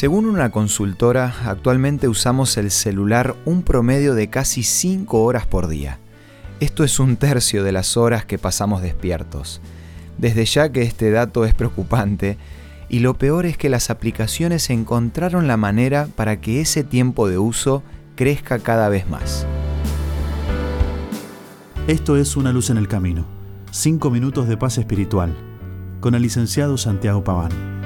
Según una consultora, actualmente usamos el celular un promedio de casi 5 horas por día. Esto es un tercio de las horas que pasamos despiertos. Desde ya que este dato es preocupante, y lo peor es que las aplicaciones encontraron la manera para que ese tiempo de uso crezca cada vez más. Esto es Una luz en el camino. Cinco minutos de paz espiritual. Con el licenciado Santiago Paván.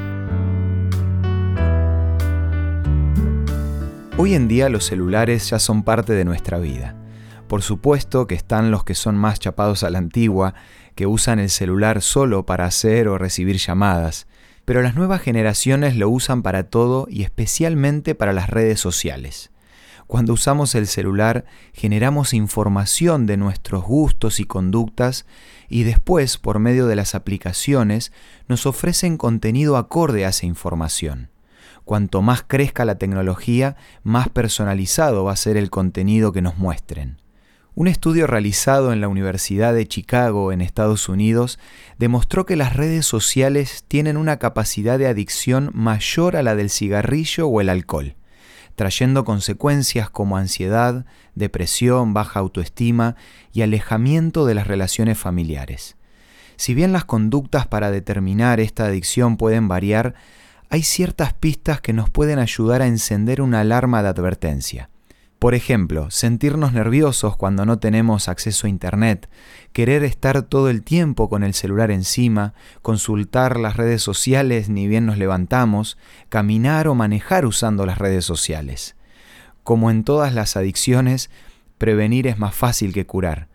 Hoy en día los celulares ya son parte de nuestra vida. Por supuesto que están los que son más chapados a la antigua, que usan el celular solo para hacer o recibir llamadas, pero las nuevas generaciones lo usan para todo y especialmente para las redes sociales. Cuando usamos el celular generamos información de nuestros gustos y conductas y después, por medio de las aplicaciones, nos ofrecen contenido acorde a esa información. Cuanto más crezca la tecnología, más personalizado va a ser el contenido que nos muestren. Un estudio realizado en la Universidad de Chicago en Estados Unidos demostró que las redes sociales tienen una capacidad de adicción mayor a la del cigarrillo o el alcohol, trayendo consecuencias como ansiedad, depresión, baja autoestima y alejamiento de las relaciones familiares. Si bien las conductas para determinar esta adicción pueden variar, hay ciertas pistas que nos pueden ayudar a encender una alarma de advertencia. Por ejemplo, sentirnos nerviosos cuando no tenemos acceso a Internet, querer estar todo el tiempo con el celular encima, consultar las redes sociales ni bien nos levantamos, caminar o manejar usando las redes sociales. Como en todas las adicciones, prevenir es más fácil que curar.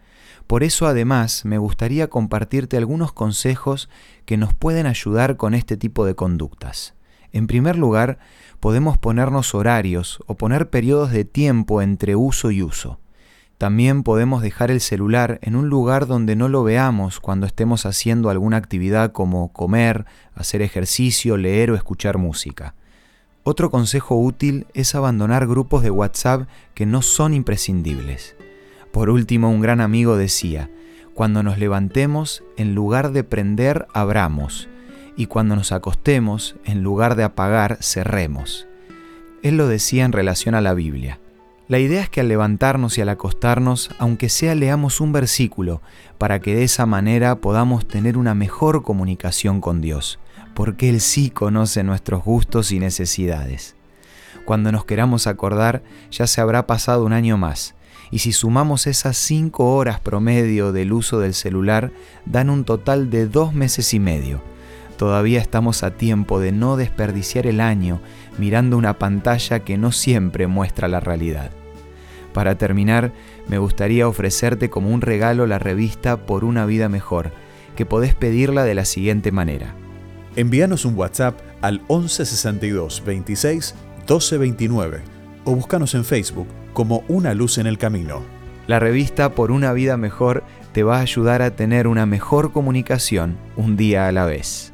Por eso además me gustaría compartirte algunos consejos que nos pueden ayudar con este tipo de conductas. En primer lugar, podemos ponernos horarios o poner periodos de tiempo entre uso y uso. También podemos dejar el celular en un lugar donde no lo veamos cuando estemos haciendo alguna actividad como comer, hacer ejercicio, leer o escuchar música. Otro consejo útil es abandonar grupos de WhatsApp que no son imprescindibles. Por último, un gran amigo decía, cuando nos levantemos, en lugar de prender, abramos y cuando nos acostemos, en lugar de apagar, cerremos. Él lo decía en relación a la Biblia. La idea es que al levantarnos y al acostarnos, aunque sea leamos un versículo, para que de esa manera podamos tener una mejor comunicación con Dios, porque Él sí conoce nuestros gustos y necesidades. Cuando nos queramos acordar, ya se habrá pasado un año más, y si sumamos esas cinco horas promedio del uso del celular, dan un total de dos meses y medio Todavía estamos a tiempo de no desperdiciar el año mirando una pantalla que no siempre muestra la realidad. Para terminar, me gustaría ofrecerte como un regalo la revista Por una vida mejor, que podés pedirla de la siguiente manera. Envíanos un WhatsApp al 1162 26 1229 o búscanos en Facebook como Una Luz en el Camino. La revista Por una vida mejor te va a ayudar a tener una mejor comunicación un día a la vez.